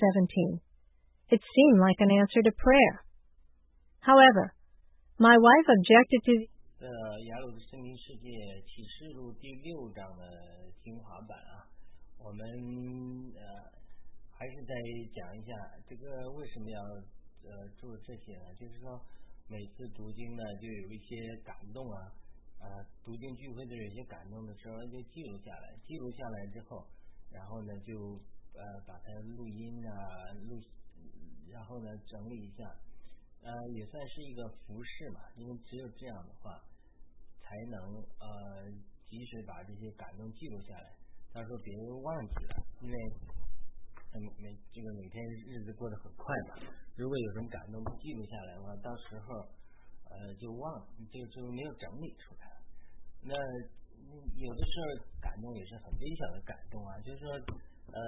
17. It seemed like an answer to prayer. However, my wife objected to 呃，雅鲁的圣经世界启示录第六章的精华版啊，我们呃还是再讲一下这个为什么要呃做这些呢？就是说每次读经呢，就有一些感动啊，啊，读经聚会的有些感动的时候就记录下来，记录下来之后，然后呢就呃把它录音啊录，然后呢整理一下，呃也算是一个服饰嘛，因为只有这样的话。才能呃及时把这些感动记录下来。他说别忘记了，因为每每这个每天日子过得很快嘛。如果有什么感动记录下来的话，到时候呃就忘，就就没有整理出来。那有的时候感动也是很微小的感动啊，就是说呃，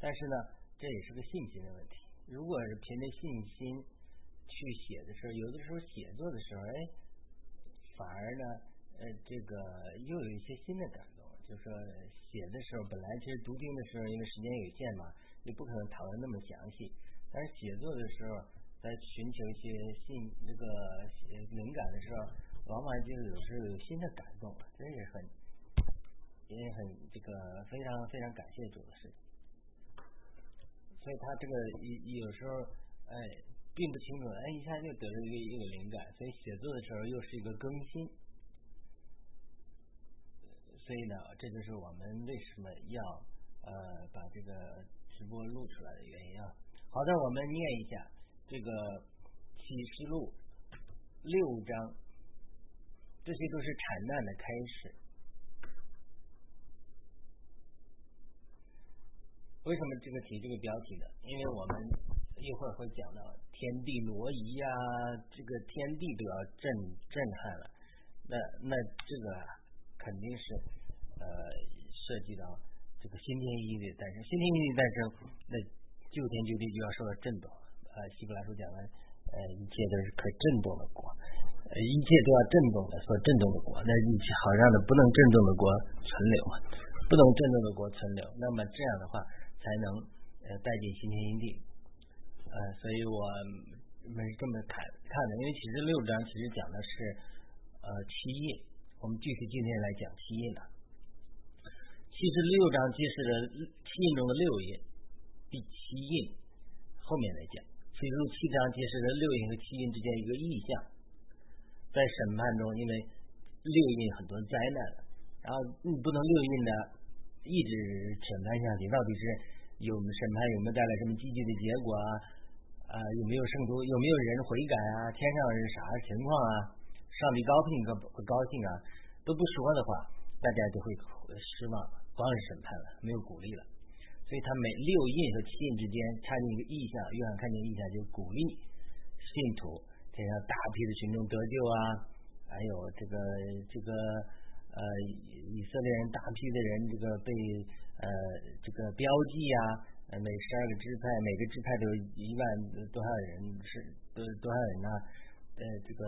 但是呢，这也是个信心的问题。如果是凭着信心。去写的时候，有的时候写作的时候，哎，反而呢，呃，这个又有一些新的感动。就是说，写的时候本来其实读经的时候，因为时间有限嘛，你不可能讨论那么详细。但是写作的时候，在寻求一些信这个灵感的时候，往往就有时候有新的感动，这也很也很这个非常非常感谢主的事情。所以他这个有有时候，哎。并不清楚，哎，一下就得了一个一个灵感，所以写作的时候又是一个更新，所以呢，这就是我们为什么要呃把这个直播录出来的原因啊。好的，我们念一下这个启示录六章，这些都是惨难的开始。为什么这个提这个标题呢？因为我们。一会儿会讲到天地挪移呀，这个天地都要震震撼了。那那这个肯定是呃涉及到这个新天一的诞生，新天一的诞生，那旧天旧地就要受到震动。呃，希伯来书讲了，呃，一切都是可震动的国，呃，一切都要震动的，所震动的国，那一切好让的不能震动的国存留嘛，不能震动的国存留，那么这样的话才能呃带进新天新地。呃，所以我们这么看看的，因为其实六章其实讲的是呃七印，我们具体今天来讲七印了。其实六章揭示了七印中的六印，第七印后面来讲，其实七章揭示了六印和七印之间一个意象，在审判中，因为六印很多灾难，然后你不能六印的一直审判下去，到底是有审判有没有带来什么积极的结果啊？啊，有没有圣徒？有没有人悔改啊？天上是啥情况啊？上帝高兴可不高兴啊？都不说的话，大家就会失望，光是审判了，没有鼓励了。所以他每六印和七印之间看见一个意象，约翰看见意象就鼓励信徒，天上大批的群众得救啊，还有这个这个呃以色列人大批的人这个被呃这个标记啊。每十二个支派，每个支派都有一万多少人是多多少人呢？呃，这个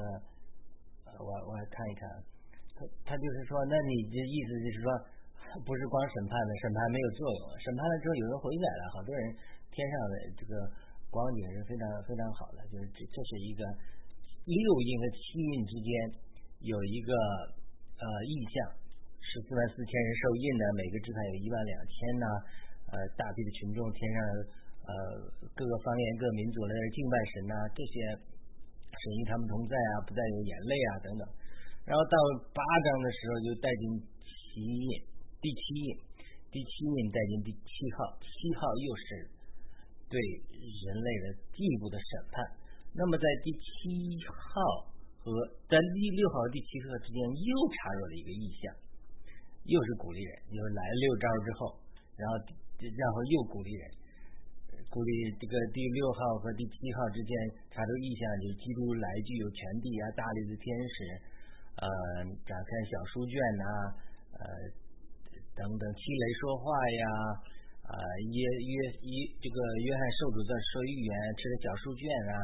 我我看一看，他他就是说，那你的意思就是说，不是光审判的，审判没有作用，审判了之后有人悔改了，好多人天上的这个光景是非常非常好的，就是这这是一个六印和七印之间有一个呃意象，十四万四千人受印的，每个支派有一万两千呢。呃，大批的群众，天上呃各个方言、各民族的敬拜神呐，这些神与他们同在啊，不再有眼泪啊等等。然后到八章的时候，就带进七印，第七印，第七印带进第七号，七号又是对人类的进一步的审判。那么在第七号和在第六号和第七号之间又插入了一个意象，又是鼓励人，就是来了六招之后，然后。然后又鼓励人，鼓励这个第六号和第七号之间查出意向，就是基督来具有权地啊，大力的天使，呃，展开小书卷呐，呃，等等，七雷说话呀，啊，约约约这个约翰受主在说预言，吃的小书卷啊，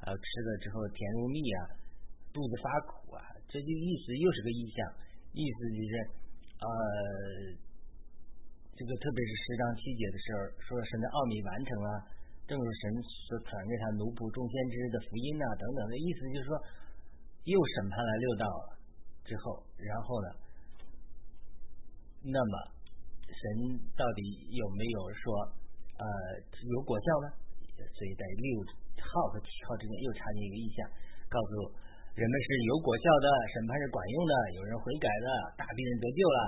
啊，吃了之后甜如蜜啊，肚子发苦啊，这就意思又是个意象，意思就是呃。这个特别是十章七节的时候，说神的奥秘完成了，正如神所传给他奴仆众先知的福音呐等等的意思，就是说又审判了六道之后，然后呢，那么神到底有没有说呃有果效呢？所以在六号和七号之间又插进一个意象，告诉人们是有果效的，审判是管用的，有人悔改了，大病人得救了。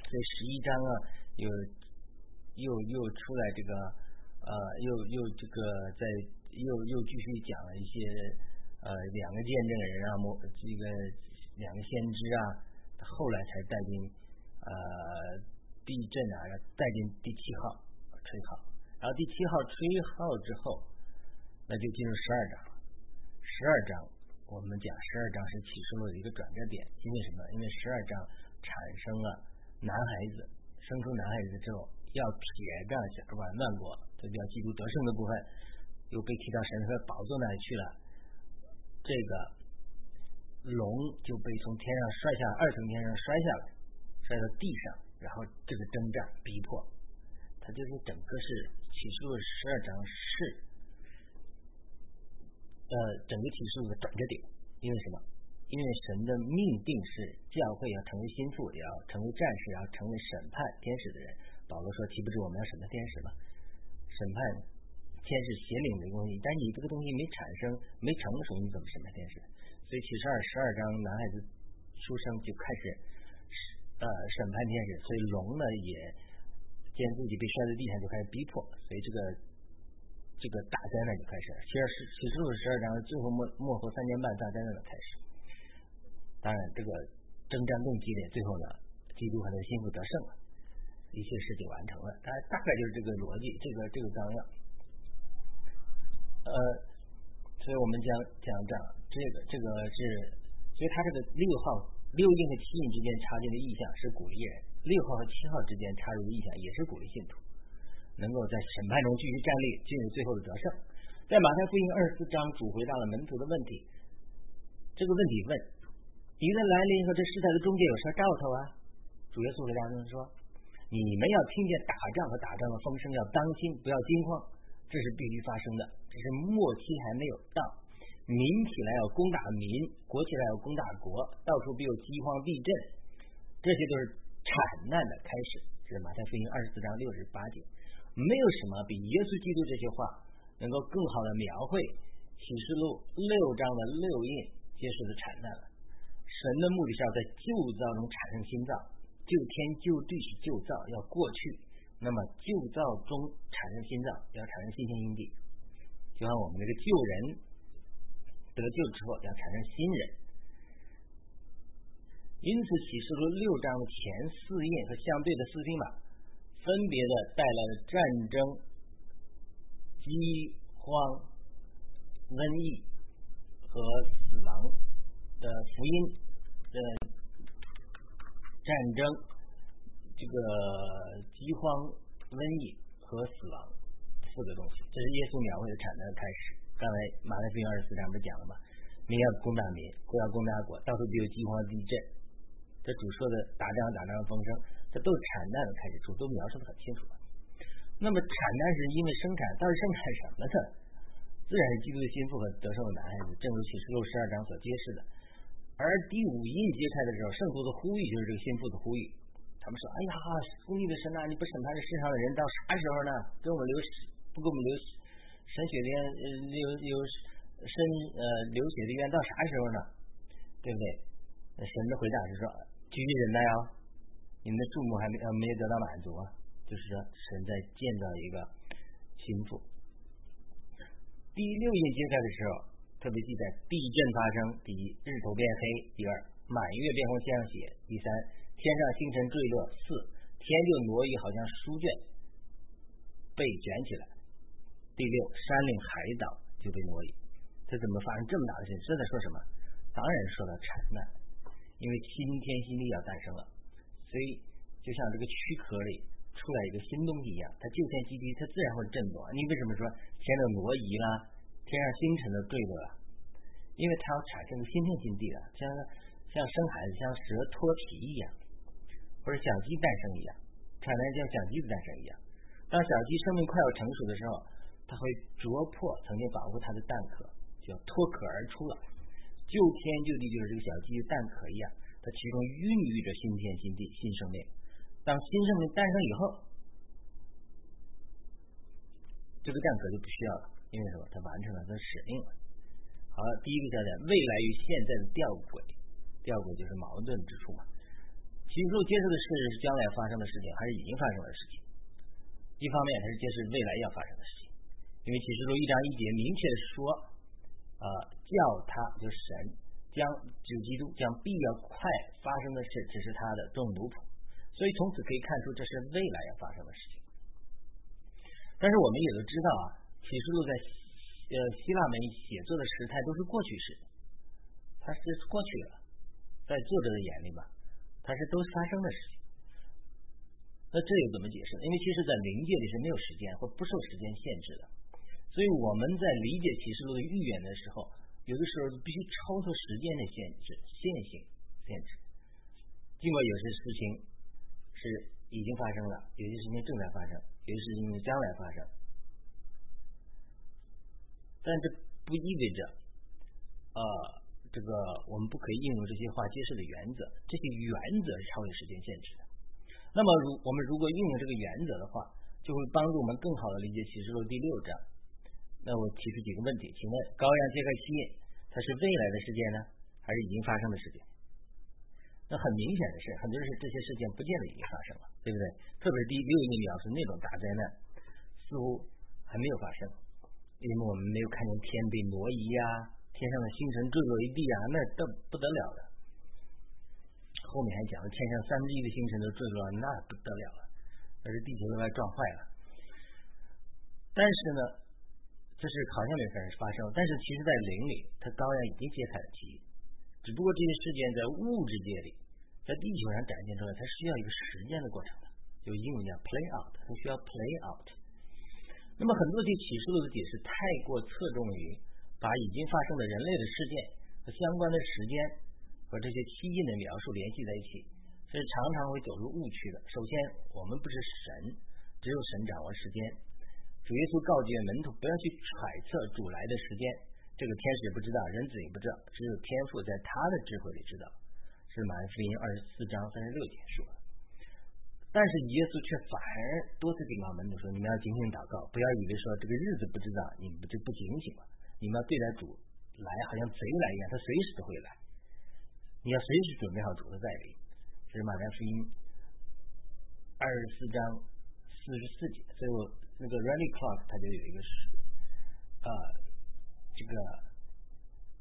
这十一章啊，又又又出来这个呃，又又这个在又又继续讲了一些呃两个见证人啊，某这个两个先知啊，后来才带进呃地震啊，带进第七号吹号，然后第七号吹号之后，那就进入十二章，十二章我们讲十二章是启示录的一个转折点，因为什么？因为十二章产生了。男孩子生出男孩子之后，要撇着小万万国，这叫基督得胜的部分，又被提到神和宝座那里去了。这个龙就被从天上摔下二层天上摔下来，摔到地上，然后这个征战逼迫，它就是整个是启示录十二章是呃整个启示录的转折点，因为什么？因为神的命定是教会要成为心腹，也要成为战士，要成为审判天使的人。保罗说：“岂不知我们要审判天使吗？审判天使邪灵的东西，但你这个东西没产生、没成熟，你怎么审判天使？所以启示二十二章男孩子出生就开始呃审判天使，所以龙呢也见自己被摔在地上就开始逼迫，所以这个这个大灾难就开始了。其实启示录十二章最后末末后三年半大灾难的开始。当然，这个征战更激烈，最后呢，基督和他的心腹得胜了，一切事情完成了。大大概就是这个逻辑，这个这个纲要。呃，所以我们讲讲讲这个这个是，所以他这个六号六印和七印之间插进的意象是鼓励人，六号和七号之间插入的意象也是鼓励信徒，能够在审判中继续站立，进入最后的得胜。在马太福音二十四章，主回答了门徒的问题，这个问题问。你的来临和这世代的终结有啥兆头啊？主耶稣回答他们说：“你们要听见打仗和打仗的风声，要当心，不要惊慌，这是必须发生的。只是末期还没有到，民起来要攻打民，国起来要攻打国，到处必有饥荒、地震，这些都是惨难的开始。”这是马太福音二十四章六十八节。没有什么比耶稣基督这些话能够更好的描绘启示录六章的六印揭示的惨淡了。神的目的是要在旧造中产生新造，旧天旧地是旧造要过去，那么旧造中产生新造要产生新天新地，就像我们这个旧人得救之后要产生新人，因此启示录六章的前四印和相对的四星码，分别的带来了战争、饥荒、瘟疫和死亡的福音。的，战争，这个饥荒、瘟疫和死亡四个东西，这是耶稣描绘的产难的开始。刚才马太福音二十四章不是讲了吗？民要攻打民，国要攻打国，到处都有饥荒、地震。这主说的打仗、打仗的风声，这都是产难的开始，主都描述的很清楚了。那么产难是因为生产，到底生产什么呢？自然是基督的心腹和得胜的男孩子，正如启示录十二章所揭示的。而第五印揭开的时候，圣徒的呼吁就是这个心腹的呼吁。他们说：“哎呀，公义的神呐，你不审判这世上的人到啥时候呢？给我们留不给我们留神血的冤，留留神呃流血的冤到啥时候呢？对不对？”神的回答是说：“继续忍耐啊，你们的注目还没呃没有得到满足啊。”就是说，神在建造一个心腹。第六印揭开的时候。特别记载地震发生，第一日头变黑，第二满月变红像血，第三天上星辰坠落，四天就挪移，好像书卷被卷起来，第六山岭海岛就被挪移。这怎么发生这么大的事？这在说什么？当然说到产难，因为新天新地要诞生了，所以就像这个躯壳里出来一个新东西一样，它旧天基地它自然会震动。你为什么说天都挪移啦？天上星辰的坠落了，因为它要产生新天新地了，像像生孩子，像蛇脱皮一样，或者小鸡诞生一样，产蛋像小鸡的诞生一样。当小鸡生命快要成熟的时候，它会啄破曾经保护它的蛋壳，就脱壳而出了，就天就地，就是这个小鸡蛋壳一样，它其中孕育着新天新地新生命。当新生命诞生以后，这个蛋壳就不需要了，因为什么？它完成了它的使命了。好了，第一个焦点，未来与现在的吊诡，吊诡就是矛盾之处嘛。启示录揭示的是将来发生的事情，还是已经发生的事情？一方面，它是揭示未来要发生的事情，因为启示录一章一节明确说，啊，叫他就是神将就基督将必要快发生的事，只是他的众奴仆，所以从此可以看出这是未来要发生的事情。但是我们也都知道啊，启示录在呃希腊文写作的时态都是过去式，它是过去了，在作者的眼里吧。它是都发生的事情，那这又怎么解释？因为其实，在灵界里是没有时间或不受时间限制的，所以我们在理解启示录的预言的时候，有的时候必须超出时间的限制、线性限制。尽管有些事情是已经发生了，有些事情正在发生，有些事情将来发生，但这不意味着，呃。这个我们不可以应用这些话揭示的原则，这些原则是超越时间限制的。那么，如我们如果应用这个原则的话，就会帮助我们更好的理解启示录第六章。那我提出几个问题，请问高压揭开七印，它是未来的事件呢，还是已经发生的事件？那很明显的是，很多人是这些事件不见得已经发生了，对不对？特别是第六印描述那种大灾难，似乎还没有发生，因为我们没有看见天被挪移呀。天上的星辰坠落一地啊，那都不得了的。后面还讲了天上三分之一的星辰都坠落了，那不得了了，那是地球都快撞坏了。但是呢，这是好像没发生发生，但是其实在灵里，它当然已经揭开了奇迹。只不过这些事件在物质界里，在地球上展现出来，它需要一个时间的过程的，就英文叫 play out，它需要 play out。那么很多对启示录的解释太过侧重于。把已经发生的人类的事件和相关的时间和这些期印的描述联系在一起，是常常会走入误区的。首先，我们不是神，只有神掌握时间。主耶稣告诫门徒不要去揣测主来的时间，这个天使也不知道，人子也不知道，只有天父在他的智慧里知道。是马太福音二十四章三十六节说。但是耶稣却反而多次警告门徒说：“你们要警醒祷告，不要以为说这个日子不知道，你们就不警醒了。”你们要对待主来，好像贼来一样，他随时都会来。你要随时准备好主的再临。这是马太福音二十四章四十四节。所以我那个 really Clock 它就有一个是啊，这个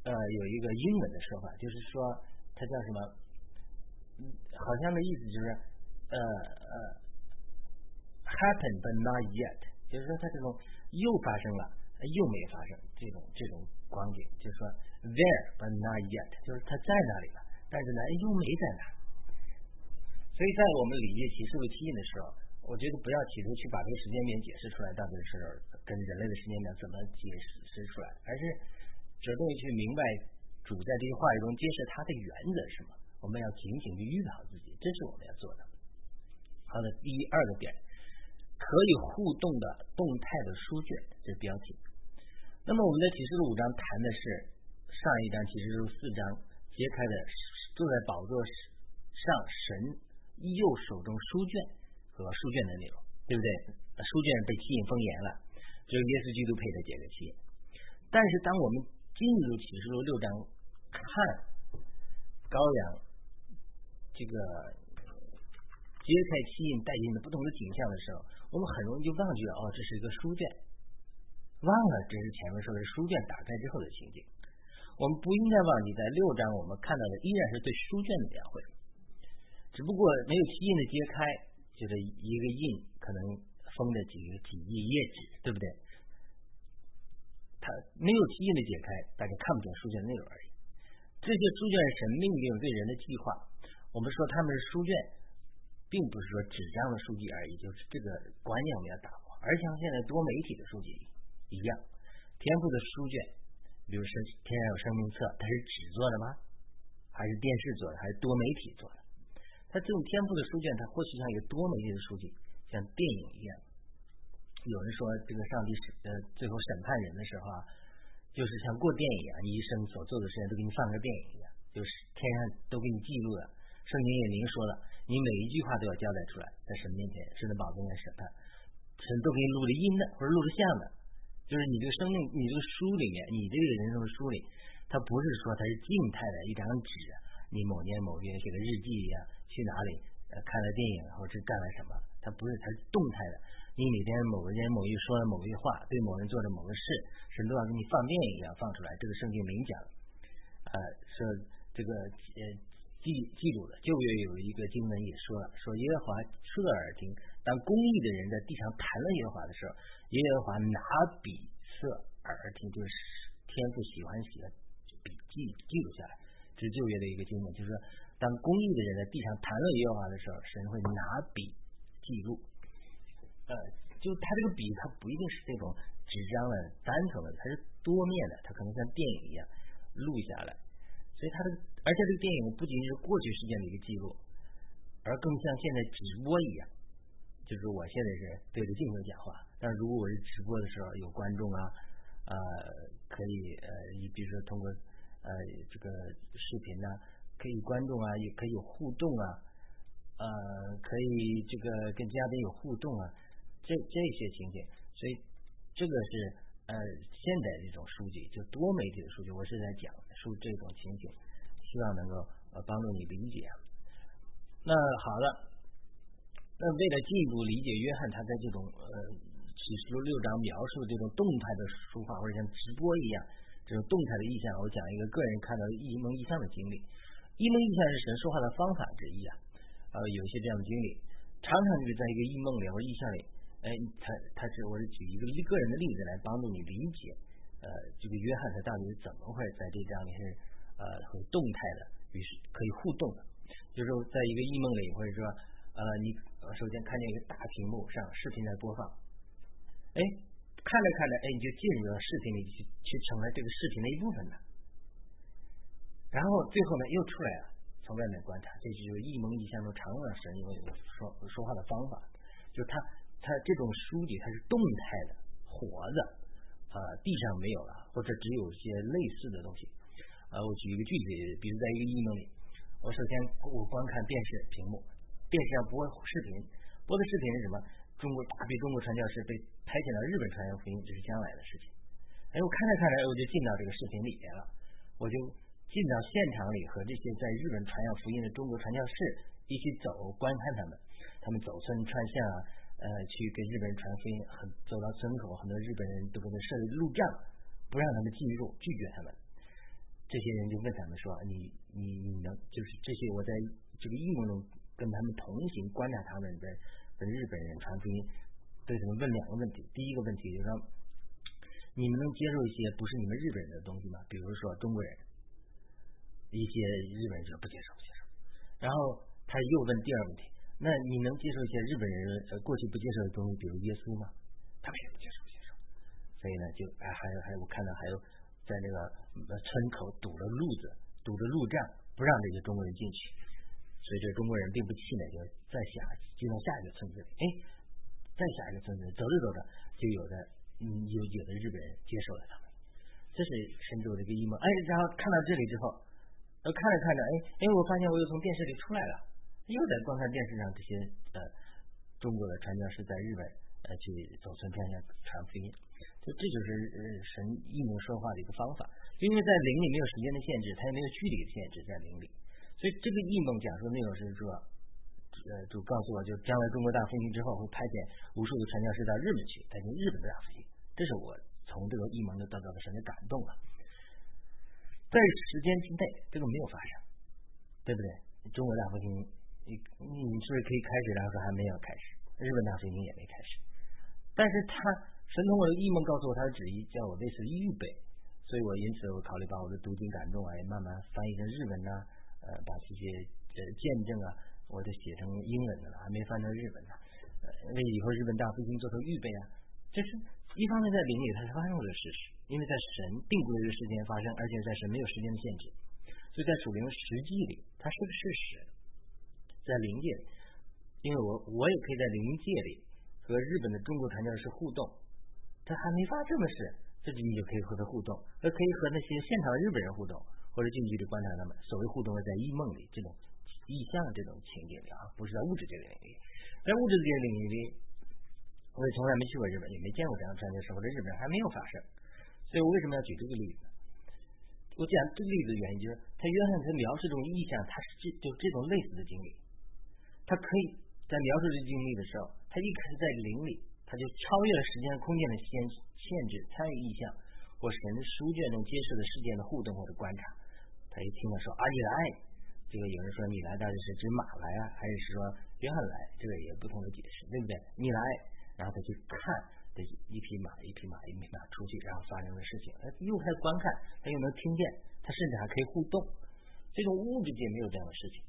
呃有一个英文的说法，就是说它叫什么？好像的意思就是呃呃，happen but not yet，就是说它这种又发生了。又没发生这种这种光景，就是说 there but not yet，就是它在那里了，但是呢又没在那。所以在我们理解启示录七印的时候，我觉得不要企图去把这个时间点解释出来到底是跟人类的时间点怎么解释出来，而是着重去明白主在这些话语中揭示他的原则是什么。我们要警醒去预备好自己，这是我们要做的。好的，第二个点，可以互动的动态的书卷，这是标题。那么我们在启示录五章谈的是上一章启示录四章揭开的坐在宝座上神右手中书卷和书卷的内容，对不对？书卷被吸引封严了，只有耶稣基督配的这个吸引。但是当我们进入启示录六章看羔羊这个揭开吸引带进的不同的景象的时候，我们很容易就忘记了哦，这是一个书卷。忘了这是前面说的书卷打开之后的情景，我们不应该忘记在六章我们看到的依然是对书卷的描绘，只不过没有七印的揭开，就是一个印可能封着几个几页页纸，对不对？它没有七印的解开，大家看不见书卷内容而已。这些书卷是命令对人的计划，我们说他们是书卷，并不是说纸张的书籍而已，就是这个观念我们要打破，而像现在多媒体的书籍。一样，天赋的书卷，比如说天上有生命册，它是纸做的吗？还是电视做的？还是多媒体做的？他这种天赋的书卷，它或许像一个多媒体的书籍，像电影一样。有人说，这个上帝审呃最后审判人的时候啊，就是像过电影一样，医生所做的事情都给你放个电影一样，就是天上都给你记录了。圣经也明说了，你每一句话都要交代出来，在神面前，神的宝座来审判，神都给你录了音的或者录了像的，就是你这个生命，你这个书里面，你这个人生的书里，它不是说它是静态的一张纸，你某年某月写的日记一样，去哪里呃看了电影或者干了什么，它不是，它是动态的。你每天某个人某一说了某句话，对某人做了某个事，是都要给你放电影一样放出来。这个圣经明讲，呃，说这个呃记记录了。旧约有一个经文也说了，说耶和华侧耳听，当公义的人在地上谈论耶和华的时候，耶和华拿笔侧耳听，就是天赋喜欢写笔记记录下来。这是旧约的一个经文，就是，当公义的人在地上谈论耶和华的时候，神会拿笔记录。呃，就它这个笔，它不一定是这种纸张的单层的，它是多面的，它可能像电影一样录下来。所以它的，而且这个电影不仅是过去事件的一个记录，而更像现在直播一样。就是我现在是对着镜头讲话，但如果我是直播的时候有观众啊，呃，可以呃，你比如说通过呃这个视频呢，可以观众啊，也可以有互动啊，呃，可以这个跟嘉宾有互动啊。这这些情景，所以这个是呃现在这种书籍，就多媒体的书籍，我是在讲述这种情景，希望能够呃帮助你理解。那好了，那为了进一步理解约翰他在这种呃启示录六章描述这种动态的书画，或者像直播一样这种动态的意象，我讲一个个人看到一梦一象的经历。一梦一象是神说话的方法之一啊，呃有一些这样的经历，常常就是在一个异梦里或者意象里。哎，他他是我是举一个个人的例子来帮助你理解，呃，这个约翰他到底是怎么会在这张里是呃很动态的，于是可以互动的，就是说在一个异梦里，或者说呃你首先看见一个大屏幕上视频在播放，哎，看着看着，哎，你就进入到视频里去，去成了这个视频的一部分了，然后最后呢又出来了，从外面观察，这就是异梦异象中常用的神有说说话的方法，就是他。它这种书籍它是动态的、活的，啊，地上没有了，或者只有一些类似的东西。啊，我举一个具体，比如在一个异梦里，我首先我观看电视屏幕，电视上播视频，播的视频是什么？中国大批中国传教士被派遣到日本传扬福音，这是将来的事情。哎，我看着看着，我就进到这个视频里面了，我就进到现场里和这些在日本传扬福音的中国传教士一起走，观看他们，他们走村串巷。呃，去跟日本人传福音，很走到村口，很多日本人都给他设立路障，不让他们进入，拒绝他们。这些人就问他们说：“你你你能就是这些？我在这个异梦中跟他们同行，观察他们在跟日本人传福音，对他们问两个问题。第一个问题就是说，你们能接受一些不是你们日本人的东西吗？比如说中国人，一些日本人说不接受，不接受。然后他又问第二个问题。”那你能接受一些日本人呃过去不接受的东西，比如耶稣吗？他们也不接受，不接受。所以呢，就哎还有还有我看到还有在那个村口堵了路子，堵着路障，不让这些中国人进去。所以这中国人并不气馁，就再下进到下一个村子里。哎，再下一个村子走着走着，就有的嗯有有的日本人接受了他们。这是神州的一个阴谋。哎，然后看到这里之后，看着看着，哎哎，我发现我又从电视里出来了。又在观看电视上这些呃中国的传教士在日本呃去走村串巷传福音，就这就是神应用说话的一个方法。因为在灵里没有时间的限制，它也没有距离的限制在灵里，所以这个异梦讲述的内容是说，呃，就告诉我就将来中国大复兴之后会派遣无数的传教士到日本去，派遣日本的大复兴。这是我从这个异梦中得到的神的感动了。在时间之内，这个没有发生，对不对？中国大复兴。你你是不是可以开始？然后说还没有开始，日本大复兴也没开始。但是他神通过异梦告诉我他的旨意，叫我为此预备，所以我因此我考虑把我的读经感动啊，也慢慢翻译成日文呐，呃，把这些呃见证啊，我都写成英文的了，还没翻成日文呢，呃，为以后日本大复兴做出预备啊。这是一方面在灵里它是发生的事实，因为在神定规的时间发生，而且在神没有时间的限制，所以在属灵实际里它是个事实。在灵界，因为我我也可以在灵界里和日本的中国传教士互动。他还没发生的事，这你就可以和他互动，那可以和那些现场的日本人互动，或者近距离观察他们。所谓互动是在异梦里，这种意象这种情节里啊，不是在物质界领域。在物质界领域里，我也从来没去过日本，也没见过这样传教士或者日本人还没有发生。所以我为什么要举这个例子？我讲这个例子的原因就是，他约翰他描述这种意象，他是这就这种类似的经历，他可以在描述这经历的时候，他一开始在灵里，他就超越了时间空间的限限制，参与意象或神书卷中揭示的事件的互动或者观察。他一听到说啊你来，这个有人说你来到底是指马来啊，还是说约翰来？这个也不同的解释，对不对？你来，然后他去看。的一匹马，一匹马，一匹马出去，然后发生的事情，他又开始观看，他又能听见，他甚至还可以互动。这种物质界没有这样的事情，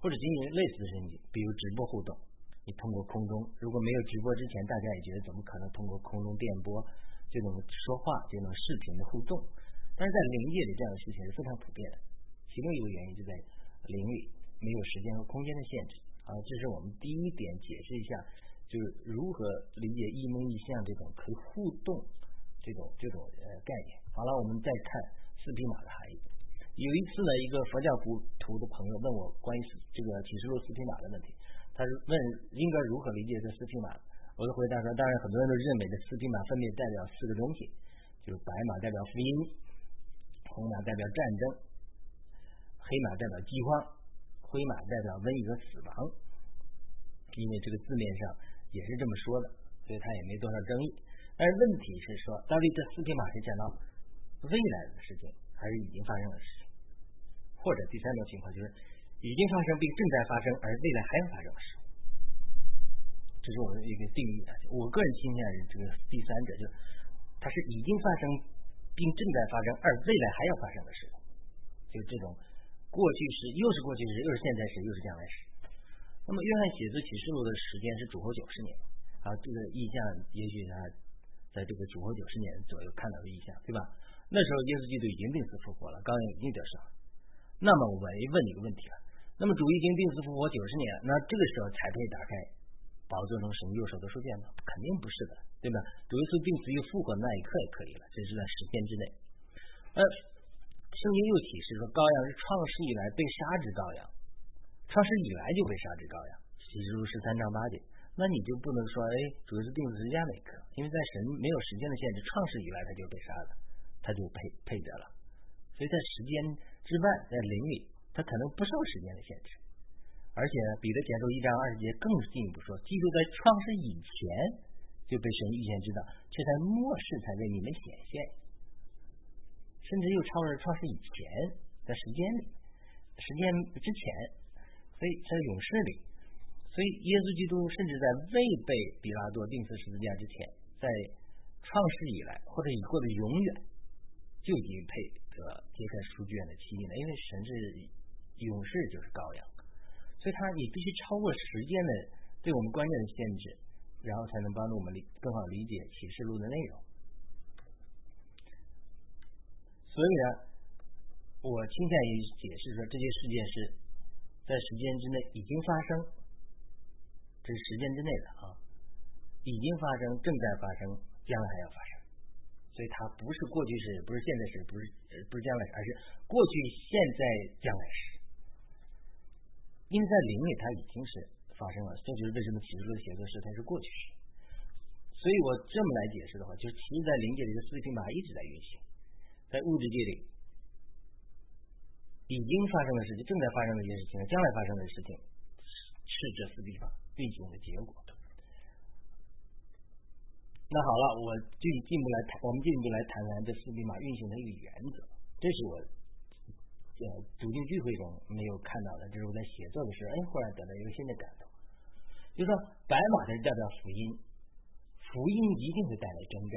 或者仅仅类似的事情，比如直播互动。你通过空中，如果没有直播之前，大家也觉得怎么可能通过空中电波就能说话，就能视频的互动？但是在灵界里，这样的事情是非常普遍的。其中一个原因就在灵里没有时间和空间的限制啊，这是我们第一点解释一下。就是如何理解一梦一象这种可以互动这种这种呃概念。好了，我们再看四匹马的含义。有一次呢，一个佛教徒的朋友问我关于这个启示录四匹马的问题，他是问应该如何理解这四匹马。我的回答说，当然很多人都认为这四匹马分别代表四个东西，就是白马代表福音，红马代表战争，黑马代表饥荒，灰马代表瘟疫和死亡。因为这个字面上。也是这么说的，所以他也没多少争议。但是问题是说，到底这四匹马是讲到未来的事情，还是已经发生的事情？或者第三种情况就是已经发生并正在发生，而未来还要发生的事？这是我的一个定义。我个人倾向于这个第三者，就是它是已经发生并正在发生，而未来还要发生的事。就这种过去时又是过去时，又是现在时，又是将来时。那么，约翰写作启示录的时间是主后九十年啊，这个意象也许他在这个主后九十年左右看到的意象，对吧？那时候耶稣基督已经病死复活了，羔羊已经得胜。那么我问你一个问题了：那么主已经病死复活九十年，那这个时候才可以打开宝座中神右手的书卷吗？肯定不是的，对吧？主耶稣病死又复活那一刻也可以了，这是在时间之内。呃，圣经又启示说，羔羊是创世以来被杀之羔羊。创世以来就被杀之羔羊，启示录十三章八节，那你就不能说，哎，主要是定十字架那一刻，因为在神没有时间的限制，创世以来他就被杀了，他就配配着了，所以在时间之外，在灵里，他可能不受时间的限制，而且彼得前书一章二十节更进一步说，基督在创世以前就被神预先知道，却在末世才为你们显现，甚至又超越创世以前在时间里，时间之前。所以在勇士里，所以耶稣基督甚至在未被比拉多钉死十字架之前，在创世以来或者以后的永远，就已经配得揭开书卷的奇迹了。因为神是勇士，就是羔羊，所以他你必须超过时间的对我们观念的限制，然后才能帮助我们理更好理解启示录的内容。所以呢，我倾向于解释说这些事件是。在时间之内已经发生，这是时间之内的啊，已经发生，正在发生，将来还要发生，所以它不是过去式，不是现在时，不是不是将来时，而是过去、现在、将来时。因为在灵里它已经是发生了，这就是为什么启示录的写作是它是过去式。所以我这么来解释的话，就是其实在灵界里的四匹马一直在运行，在物质界里。已经发生的事情，正在发生的一些事情，将来发生的事情，是这四地方运行的结果。那好了，我进进一步来谈，我们进一步来谈谈这四匹马运行的一个原则。这是我呃主经聚会中没有看到的，这是我在写作的时候，哎，忽然得到一个新的感动。就说白马它是代表福音，福音一定会带来征战。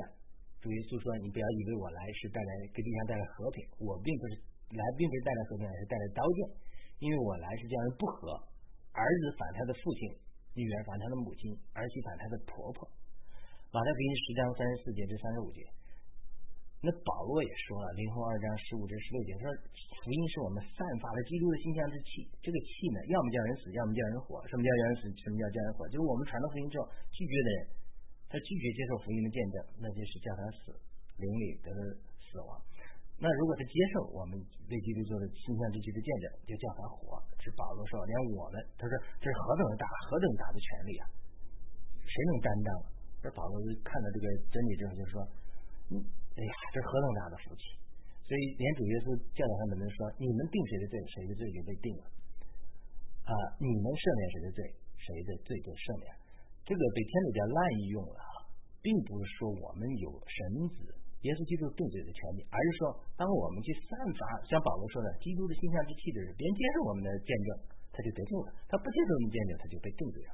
主耶稣说：“你不要以为我来是带来给地上带来和平，我并不是。”来并不是带来和平，而是带来刀剑。因为我来是这样的不和，儿子反他的父亲，女儿反他的母亲，儿媳反他的婆婆。马太福音十章三十四节至三十五节，那保罗也说了，零后二章十五至十六节说，福音是我们散发了基督的形象之气。这个气呢，要么叫人死，要么叫人活。什么叫叫人死？什么叫叫人活？就是我们传到福音之后，拒绝的人，他拒绝接受福音的见证，那就是叫他死，灵里得的死亡。那如果他接受我们为基督做的形象之气的见证，就叫他活。是保罗说，连我们，他说这是何等大，何等大的权利啊！谁能担当？这保罗看到这个真理之后，就说，嗯。哎呀，这何等大的福气！所以连主耶稣教导他们说：“你们定谁的罪，谁的罪就被定了。啊，你们赦免谁的罪，谁的罪就赦免。”这个被天主教滥用了，并不是说我们有神子耶稣基督定罪的权利，而是说当我们去散发像保罗说的基督的形象之气的人，别人接受我们的见证，他就得救了；他不接受我们见证，他就被定罪了。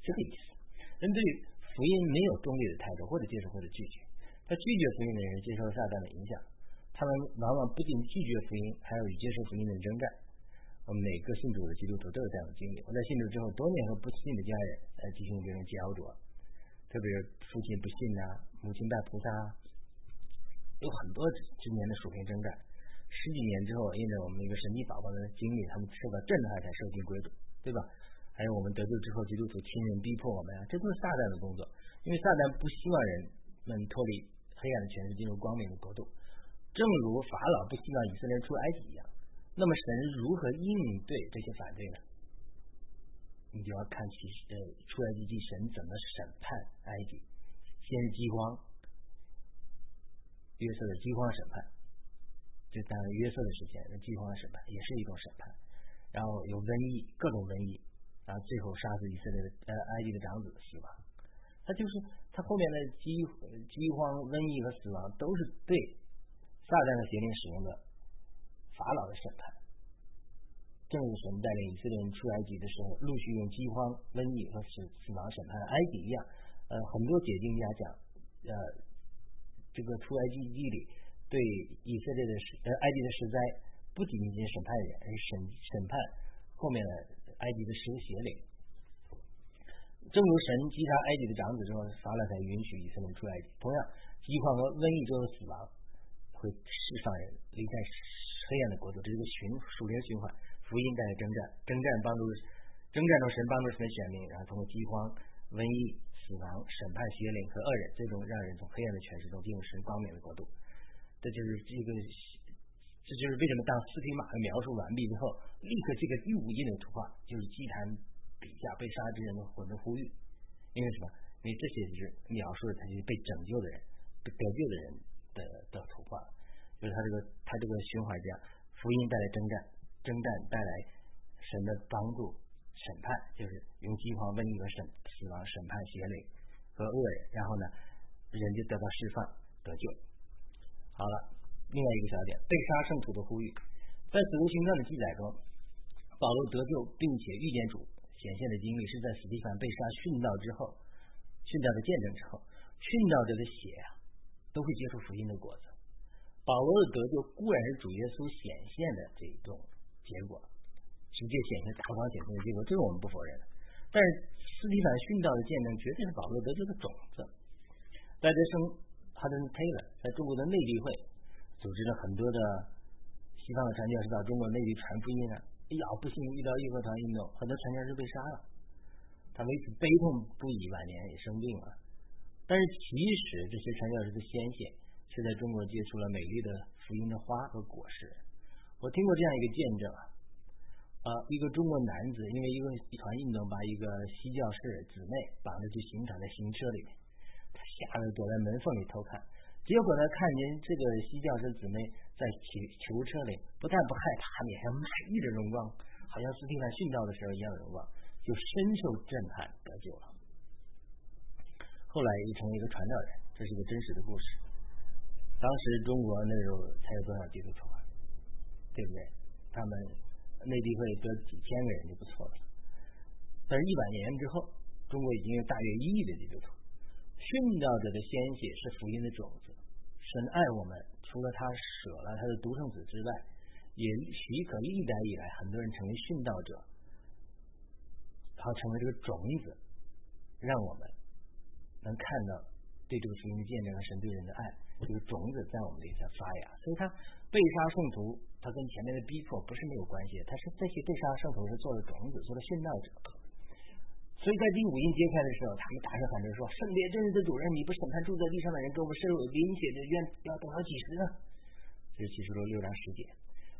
这个意思。人对福音没有中立的态度，或者接受，或者拒绝。他拒绝福音的人接受了撒旦的影响，他们往往不仅拒绝福音，还有与接受福音的人征战。我们每个信主的基督徒都有这样的经历。我在信主之后，多年和不信的家人来进行这种焦灼，特别是父亲不信啊，母亲拜菩萨，有很多之年的属灵征战。十几年之后，因为我们一个神秘宝宝的经历，他们受到震撼才受尽归主，对吧？还有我们得救之后，基督徒亲人逼迫我们啊，这都是撒旦的工作，因为撒旦不希望人们脱离。黑暗的权势进入光明的国度，正如法老不希望以色列出埃及一样。那么神如何应对这些反对呢？你就要看其呃出埃及记神怎么审判埃及。先是饥荒，约瑟的饥荒审判，就当约瑟的时间，那饥荒审判也是一种审判。然后有瘟疫，各种瘟疫，然后最后杀死以色列的呃埃及的长子死亡。他就是他后面的饥饥荒、瘟疫和死亡，都是对撒旦的邪灵使用的法老的审判。正如神带领以色列人出埃及的时候，陆续用饥荒、瘟疫和死死亡审判埃及一样。呃，很多解经家讲，呃，这个出埃及记里对以色列的呃埃及的实灾，不仅仅审判人，而是审审判后面的埃及的十个邪灵。正如神击杀埃及的长子之后，法老才允许以色列出埃及。同样，饥荒和瘟疫之后的死亡会释放人离开黑暗的国度，这是一个循属灵循环。福音带来征战，征战帮助征战中神帮助神的选民，然后通过饥荒、瘟疫、死亡、审判邪灵和恶人，最终让人从黑暗的权势中进入神光明的国度。这就是这个，这就是为什么当四匹马的描述完毕之后，立刻这个第五印的图画就是祭坛。底下被杀之人的魂的呼吁，因为什么？因为这些就是描述的他就是被拯救的人，被得救的人的的图画，就是他这个他这个循环这样，福音带来征战，征战带来神的帮助，审判就是用饥荒、瘟疫和审死亡审判邪灵和恶人，然后呢，人就得到释放得救。好了，另外一个小点，被杀圣徒的呼吁，在使徒行传的记载中，保罗得救并且遇见主。显现的经历是在斯蒂凡被杀殉道之后，殉道的见证之后，殉道者的血啊，都会结出福音的果子。保罗的得救固然是主耶稣显现的这种结果，直接显现大光显现的结果，这个我们不否认。但是斯蒂凡殉道的见证绝对是保罗得救的种子。戴德生哈登佩勒在中国的内地会组织了很多的西方的传教士到中国内地传福音啊。哎呀，不幸遇到义和团运动，很多传教士被杀了，他为此悲痛不已，晚年也生病了。但是其实这些传教士的鲜血，却在中国结出了美丽的福音的花和果实。我听过这样一个见证啊，啊，一个中国男子因为一个团运动，把一个西教士姊妹绑着去刑场，在行车里面，他吓得躲在门缝里偷看。结果呢，看见这个西教士姊妹在囚囚车里，不但不害怕，脸上满溢着荣光，好像斯蒂凡殉道的时候一样荣光，就深受震撼得救了。后来又成为一个传道人，这是一个真实的故事。当时中国那时候才有多少基督徒啊？对不对？他们内地会得几千个人就不错了。但是一百年之后，中国已经有大约一亿的基督徒。殉道者的鲜血是福音的种子。神爱我们，除了他舍了他的独生子之外，也许可历代以来很多人成为殉道者，他成为这个种子，让我们能看到对这个福音的见证和神对人的爱，这个种子在我们里在发芽。所以他被杀圣徒，他跟前面的逼迫不是没有关系，他是这些被杀圣徒是做了种子，做了殉道者。所以在第五印揭开的时候，他们大声喊着说：“圣别真实的主人，你不审判住在地上的人，给我们深入淋血的冤，要等到几时呢？”这是启示录六章十节。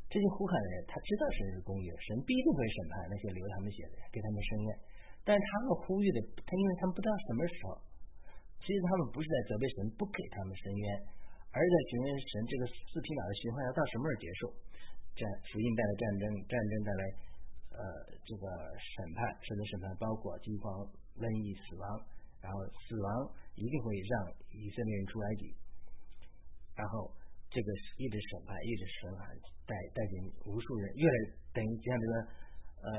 这些呼喊的人，他知道神是公义的，神必定会审判那些流他们血的人，给他们伸冤。但他们呼吁的，他因为他们不知道什么时候，其实他们不是在责备神不给他们伸冤，而是在询问神这个四匹马的循环要到什么时候结束？战福音带来战争，战争带来呃这个审判，神的审判包括饥荒、瘟疫、死亡，然后死亡一定会让以色列人出埃及，然后这个一直审判，一直审判，带带进无数人，越来等于就像这个呃。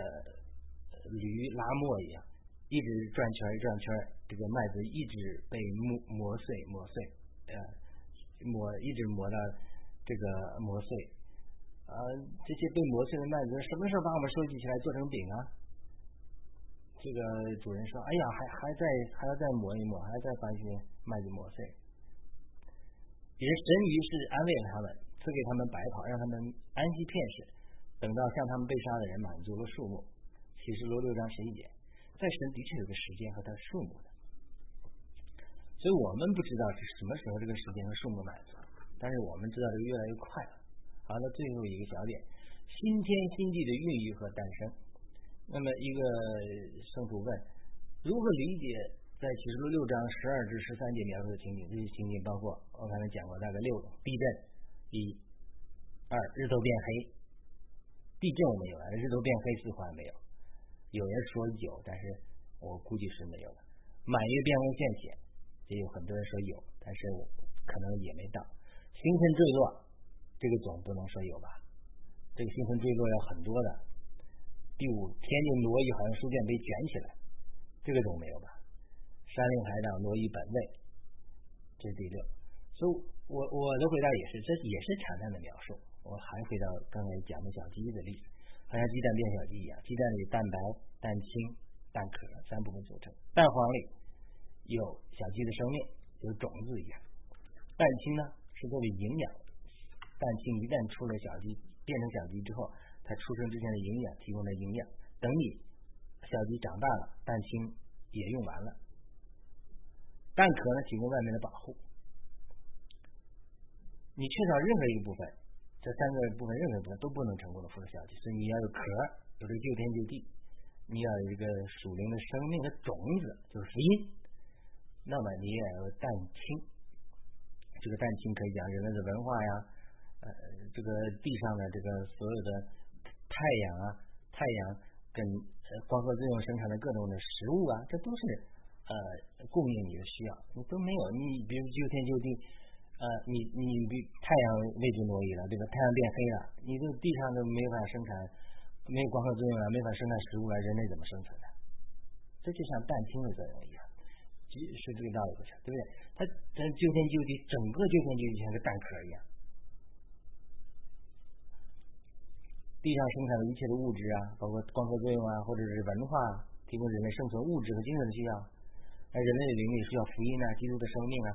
驴拉磨一样，一直转圈转圈这个麦子一直被磨磨碎磨碎，呃，磨一直磨到这个磨碎，啊，这些被磨碎的麦子什么时候把我们收集起来做成饼啊？这个主人说：“哎呀，还还在还要再磨一磨，还要再把一些麦子磨碎。”也是神于是安慰了他们，赐给他们白袍，让他们安息片时，等到向他们被杀的人满足了数目。启示录六章十一节，在神的确有个时间和它数目的，所以我们不知道是什么时候这个时间和数目满足，但是我们知道这个越来越快。好了，最后一个小点，新天新地的孕育和诞生。那么一个圣徒问，如何理解在启示录六章十二至十三节描述的情景？这些情景包括我刚才讲过大概六种：地震，一、二日头变黑，地震我们有了，日头变黑似乎还没有。有人说有，但是我估计是没有的。满月变为现显，也有很多人说有，但是我可能也没到。星辰坠落，这个总不能说有吧？这个星辰坠落要很多的。第五，天津挪移好像书卷被卷起来，这个总没有吧？山林海岛挪移本位，这是第六。所以，我我的回答也是，这也是产蛋的描述。我还回到刚才讲的小鸡的例子。好像鸡蛋变小鸡一样，鸡蛋里蛋白、蛋清、蛋壳三部分组成。蛋黄里有小鸡的生命，有种子一样。蛋清呢是作为营养，蛋清一旦出了小鸡，变成小鸡之后，它出生之前的营养提供的营养，等你小鸡长大了，蛋清也用完了。蛋壳呢提供外面的保护，你缺少任何一个部分。这三个部分任何部分都不能成功的孵出小鸡，所以你要有壳，就是就天就地，你要有一个属灵的生命的种子，就是福音。那么你也要蛋清，这个蛋清可以讲人类的文化呀，呃，这个地上的这个所有的太阳啊，太阳跟光合作用生产的各种的食物啊，这都是呃供应你的需要，你都没有，你比如就天就地。呃，你你比太阳位置挪移了，对吧？太阳变黑了，你这地上都没法生产，没有光合作用了，没法生产食物了，人类怎么生存呢？这就像蛋清的作用一样，是这个道理不是？对不对？它咱救天救地，整个救天救地像个蛋壳一样，地上生产的一切的物质啊，包括光合作用啊，或者是文化，提供人类生存物质和精神的需要，而人类的灵力需要福音啊，基督的生命啊。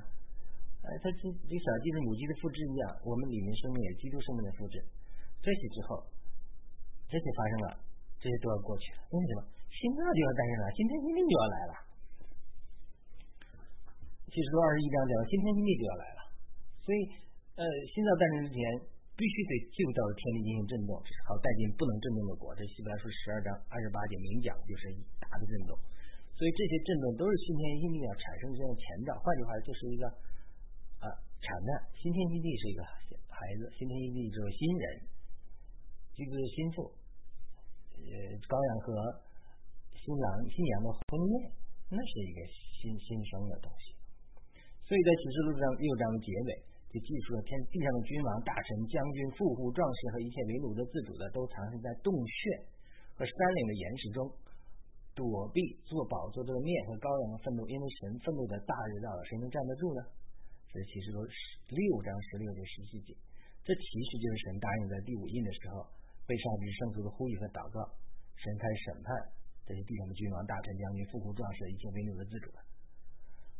哎，它就就小鸡的母鸡的复制一样，我们里面生命也基督生命的复制。这些之后，这些发生了，这些都要过去了。为什么？心脏就要诞生了，新天新地就要来了。其实二十一章讲了新天新地就要来了，所以呃，心脏诞生之前必须得旧造的天地进行震动，好带进不能震动的国。这希伯来书十二章二十八节明讲就是一大的震动，所以这些震动都是新天新地要产生这样前兆。换句话，就是一个。产难，新天新地是一个孩子，新天新地就是新人，这个新妇，呃，羔羊和新郎新娘的婚宴，那是一个新新生的东西。所以在启示录上六章的结尾，就记述了天地上的君王、大臣、将军、富户、壮士和一切为奴的、自主的，都藏身在洞穴和山岭的岩石中，躲避做宝座的面和羔羊的愤怒，因为神愤怒的大日到了，谁能站得住呢？这其实都是六章十六节十七节，这其实就是神答应在第五印的时候，被上帝圣徒的呼吁和祷告，神开始审判这些地上的君王、大臣、将军、富户、壮士一切为奴的自主。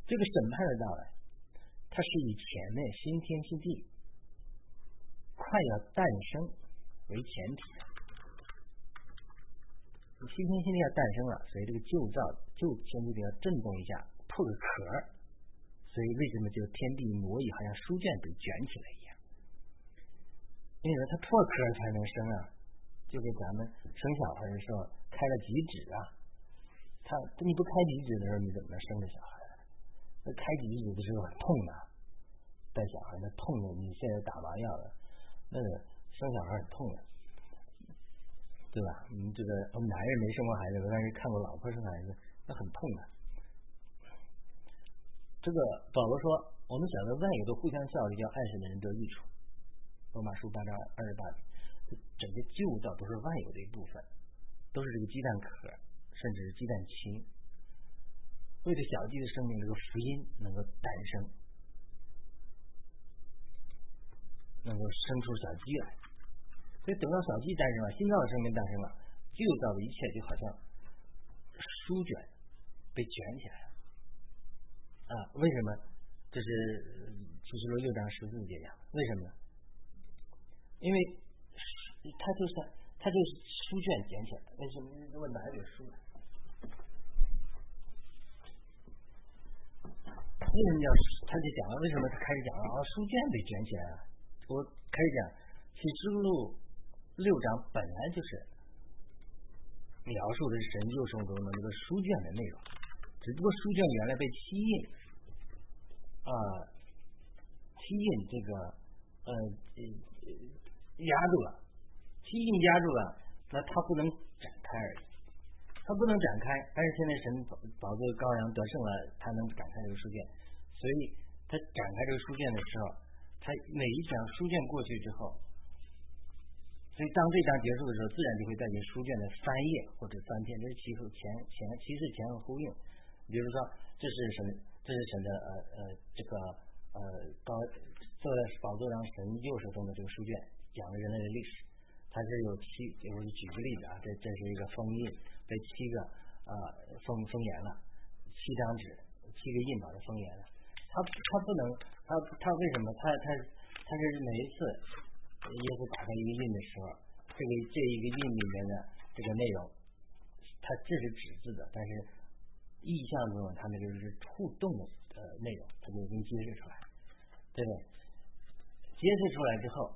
这个审判的到来，它是以前面新天新地快要诞生为前提，新天新地要诞生了，所以这个旧造旧天地要震动一下，破个壳所以为什么就天地挪移，好像书卷被卷起来一样？因为它破壳才能生啊，就跟咱们生小孩的时候开了几指啊，他你不开几指的时候，你怎么能生个小孩？那开几指的时候很痛的，带小孩那痛的，你现在打麻药了，那个生小孩很痛的，对吧？你这个男人没生过孩子，但是看过老婆生孩子，那很痛的。这个保罗说，我们晓得万有都互相效力，叫爱神的人得益处。罗马书八章二十八节，整个旧造都是万有的一部分，都是这个鸡蛋壳，甚至是鸡蛋清。为了小鸡的生命，这个福音能够诞生，能够生出小鸡来。所以等到小鸡诞生了，新造的生命诞生了，旧造的一切就好像书卷被卷起来了。啊，为什么？这是启示录六章十四节讲，为什么呢？因为它就是它就是书卷卷起来，为什么？因为哪有书？为什么要？他就讲了，为什么他开始讲了？啊，书卷被卷起来了。我开始讲启示录六章本来就是描述的是神右手中的那个书卷的内容，只不过书卷原来被漆印啊，漆印这个呃压住了，漆印压住了，那它不能展开而已。它不能展开，但是现在神宝座羔羊得胜了，它能展开这个书卷，所以它展开这个书卷的时候，它每一张书卷过去之后，所以当这章结束的时候，自然就会带进书卷的翻页或者翻篇，这是其后前前其实前后呼应。比如说，这是什么，这是神的呃呃这个呃高坐在宝座上神右手中的这个书卷，讲了人类的历史，它是有七，我举个例子啊，这这是一个封印。被七个啊封封严了，七张纸，七个印把它封严了。他他不能，他他为什么？他他他是每一次耶稣打开一个印的时候，这个这一个印里面的这个内容，它这是纸质的，但是意象中它那个是触动的呃内容，它就已经揭示出来，对不对？揭示出来之后，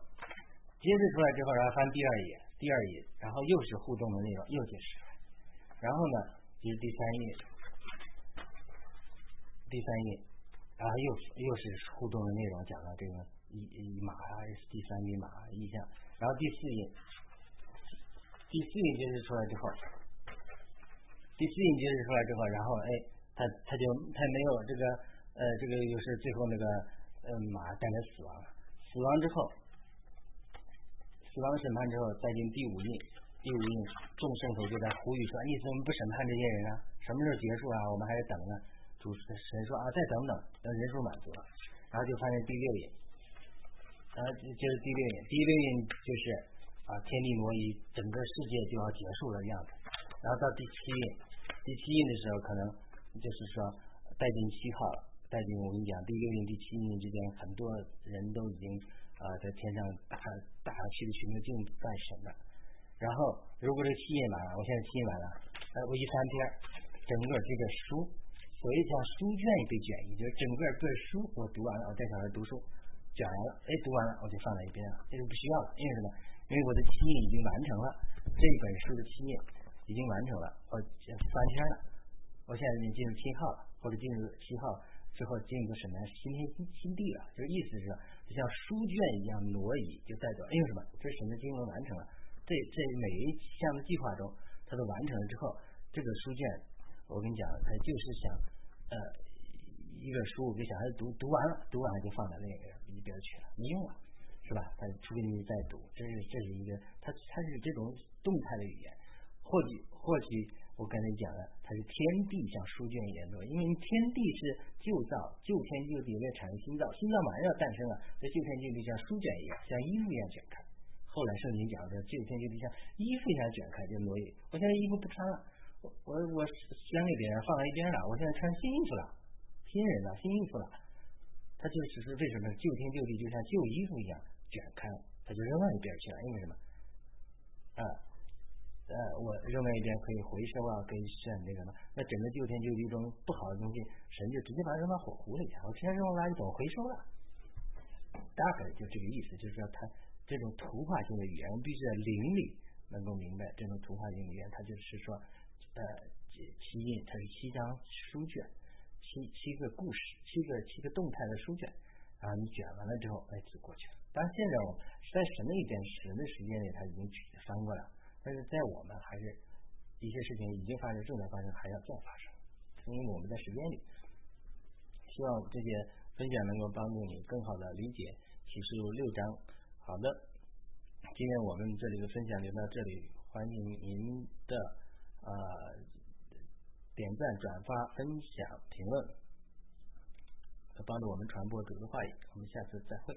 揭示出来之后，然后翻第二页，第二页，然后又是互动的内容，又揭示。然后呢，就是第三页，第三页，然后又又是互动的内容，讲了这个一一马啊，第三一马意象。然后第四页，第四页揭示出来之后，第四印揭示出来之后，然后哎，他他就他没有这个呃，这个又是最后那个呃马带来死亡，死亡之后，死亡审判之后再进第五印。第五印，众圣徒就在呼吁说：“意思我们不审判这些人啊？什么时候结束啊？我们还得等呢。”主神说：“啊，再等等，等人数满足了。”然后就发现第六印，然后就是第六印。第六印就是啊，天地挪移，整个世界就要结束的样子。然后到第七印，第七印的时候，可能就是说带进七号。带进我跟你讲，第六印、第七印之间，很多人都已经啊，在天上大大气的群众敬拜神了。然后，如果这七印完了，我现在七印完了，呃，我一翻篇，整个这个书，所以叫书卷也被卷也，就是整个这书我读完了，我带小孩读书，卷完了，哎，读完了我就放在一边了，这就不需要了，因为什么？因为我的七印已经完成了，这本书的七印已经完成了，我翻篇了，我现在已经进入七号了，或者进入七号之后进入什么新天新新地了，就是意思是，就像书卷一样挪移，就代表，因为什么？这什么经文完成了？这这每一项的计划中，它都完成了之后，这个书卷，我跟你讲，它就是想呃一个书给小孩子读，读完了，读完了就放在那个一边去了，没用了，是吧？他除非你再读，这是这是一个，它它是这种动态的语言，或许或许我刚才讲的，它是天地像书卷一样多，因为天地是旧造，旧天旧地在产生新造，新造马上要诞生了，这旧天旧地像书卷一样，像衣服一样卷开。后来圣经讲的旧天旧地像衣服一样卷开就挪移。我现在衣服不穿了，我我我捐给别人放在一边了。我现在穿新衣服了，新人了，新衣服了。他它就只是为什么？旧天旧地，就像旧衣服一样卷开，它就扔到一边去了。因为什么？啊，呃，我扔到一边可以回收啊，可以省这个呢。那整个旧天就有一种不好的东西，神就直接把它扔到火湖里去。我直接扔到垃圾桶回收了。大概就这个意思，就是说它这种图画性的语言，我们必须在灵里能够明白这种图画性语言，它就是说，呃，七印，它是七张书卷。七七个故事，七个七个动态的书卷，然后你卷完了之后，哎，就过去了。当然，现在我在神的一边，神的时间里，它已经翻过来了。但是在我们还是一些事情已经发生，正在发生，还要再发生。因为我们在时间里，希望这些分享能够帮助你更好的理解启示录六章。好的，今天我们这里的分享就到这里，欢迎您的呃。点赞、转发、分享、评论，帮助我们传播主的话语。我们下次再会。